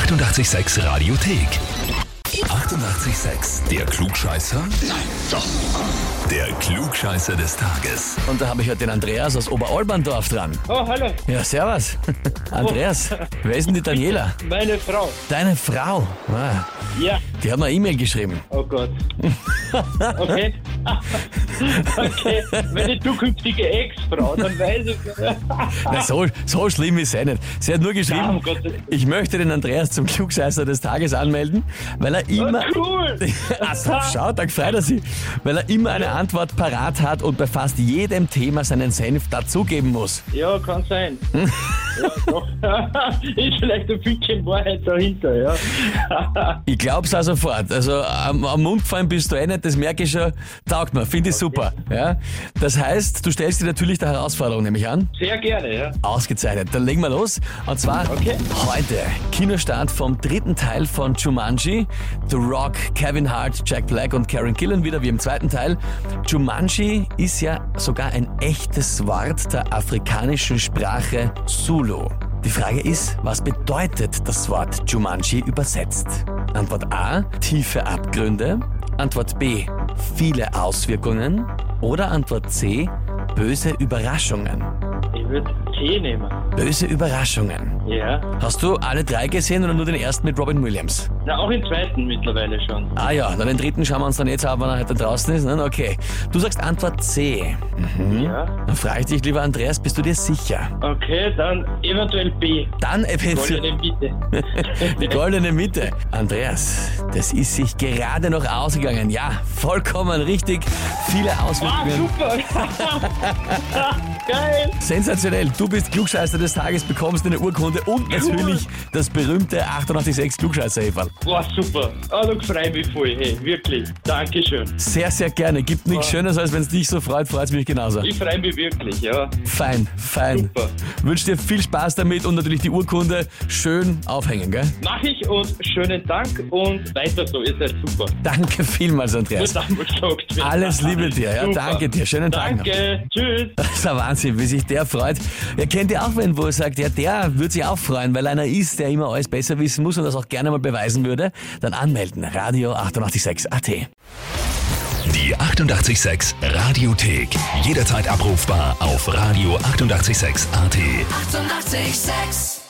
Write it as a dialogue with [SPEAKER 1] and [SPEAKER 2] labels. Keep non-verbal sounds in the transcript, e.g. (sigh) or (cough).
[SPEAKER 1] 886 Radiothek. 88,6. Der Klugscheißer? Nein, doch. Der Klugscheißer des Tages.
[SPEAKER 2] Und da habe ich heute den Andreas aus Oberalberndorf dran.
[SPEAKER 3] Oh, hallo,
[SPEAKER 2] Ja, servus. (laughs) Andreas, wer ist denn die Daniela?
[SPEAKER 3] meine Frau.
[SPEAKER 2] Deine Frau. Ah,
[SPEAKER 3] Ja,
[SPEAKER 2] die hat mir eine E-Mail geschrieben.
[SPEAKER 3] oh Gott. (laughs) Okay. (laughs) okay, meine zukünftige Ex-Frau, dann weiß ich.
[SPEAKER 2] Na, (laughs) so, so schlimm ist es nicht. Sie hat nur
[SPEAKER 3] Ja,
[SPEAKER 2] geschrieben,
[SPEAKER 3] um Gottes Willen.
[SPEAKER 2] ich möchte den Andreas zum Klugscheißer des Tages anmelden, weil er immer...
[SPEAKER 3] Cool! (laughs)
[SPEAKER 2] Also, schau, da gefreut er sich. Weil er immer eine Antwort parat hat und bei fast jedem Thema seinen Senf dazugeben muss.
[SPEAKER 3] Ja, kann sein. Ja, doch. (laughs) ist vielleicht ein bisschen Wahrheit dahinter, ja. (laughs)
[SPEAKER 2] Ich glaub's auch sofort. Also am, am Mund gefallen bist du eh nicht, das merke ich schon. Taugt mir, finde ich super. Ja? Das heißt, du stellst dir natürlich der Herausforderung nämlich an.
[SPEAKER 3] Sehr gerne, ja.
[SPEAKER 2] Ausgezeichnet. Dann legen wir los. Und zwar
[SPEAKER 3] Okay.
[SPEAKER 2] heute Kinostart vom dritten Teil von Jumanji. The Rock, Kevin Hart, Jack Black und Karen Killen wieder wie im zweiten Teil. Jumanji ist ja sogar ein echtes Wort der afrikanischen Sprache Zulu. Die Frage ist, was bedeutet das Wort Jumanji übersetzt? Antwort A, tiefe Abgründe. Antwort B, viele Auswirkungen. Oder Antwort C, böse Überraschungen.
[SPEAKER 3] Ich würde Tee nehmen.
[SPEAKER 2] Böse Überraschungen.
[SPEAKER 3] Ja.
[SPEAKER 2] Hast du alle drei gesehen oder nur den ersten mit Robin Williams?
[SPEAKER 3] Na, auch im zweiten mittlerweile schon.
[SPEAKER 2] Ah ja, dann den dritten schauen wir uns dann jetzt an, wenn er heute draußen ist. Ne? Okay. Du sagst Antwort C. Mhm.
[SPEAKER 3] Ja.
[SPEAKER 2] Dann frage ich dich, lieber Andreas, bist du dir sicher?
[SPEAKER 3] Okay, dann eventuell B.
[SPEAKER 2] Dann äh,
[SPEAKER 3] Goldene Mitte. (laughs)
[SPEAKER 2] die goldene Mitte. Andreas, das ist sich gerade noch ausgegangen. Ja, vollkommen richtig. Viele
[SPEAKER 3] Ah,
[SPEAKER 2] Auswirkungen.
[SPEAKER 3] super! (laughs) (laughs) Geil!
[SPEAKER 2] Sensationell. Du bist Klugscheißer des Tages, bekommst eine Urkunde und natürlich das berühmte 886 klugscheißer -Häferl.
[SPEAKER 3] Boah, super. Ah, du freue mich voll. Hey, wirklich. Dankeschön.
[SPEAKER 2] Sehr, sehr gerne. Gibt nichts Schönes, als wenn es dich so freut, freut es mich genauso.
[SPEAKER 3] Ich freue mich wirklich, ja.
[SPEAKER 2] Fein, fein.
[SPEAKER 3] Super.
[SPEAKER 2] Wünsche dir viel Spaß damit und natürlich die Urkunde schön aufhängen, gell?
[SPEAKER 3] Mach ich und schönen Dank und weiter so. Ihr seid super.
[SPEAKER 2] Danke vielmals, Andreas.
[SPEAKER 3] gesagt.
[SPEAKER 2] Alles Liebe dir, ja,
[SPEAKER 3] Super.
[SPEAKER 2] danke dir. Schönen Tag noch.
[SPEAKER 3] Danke. Tschüss.
[SPEAKER 2] Das ist ein Wahnsinn, wie sich der freut. Ihr kennt ja auch wen, wo er sagt, ja, der würde sich auch freuen, weil einer ist, der immer alles besser wissen muss und das auch gerne mal beweisen würde. Dann anmelden. Radio 886 AT.
[SPEAKER 1] Die 88,6 Radiothek. Jederzeit abrufbar auf radio886.at. 88,6.
[SPEAKER 4] Eighty-eight, sex.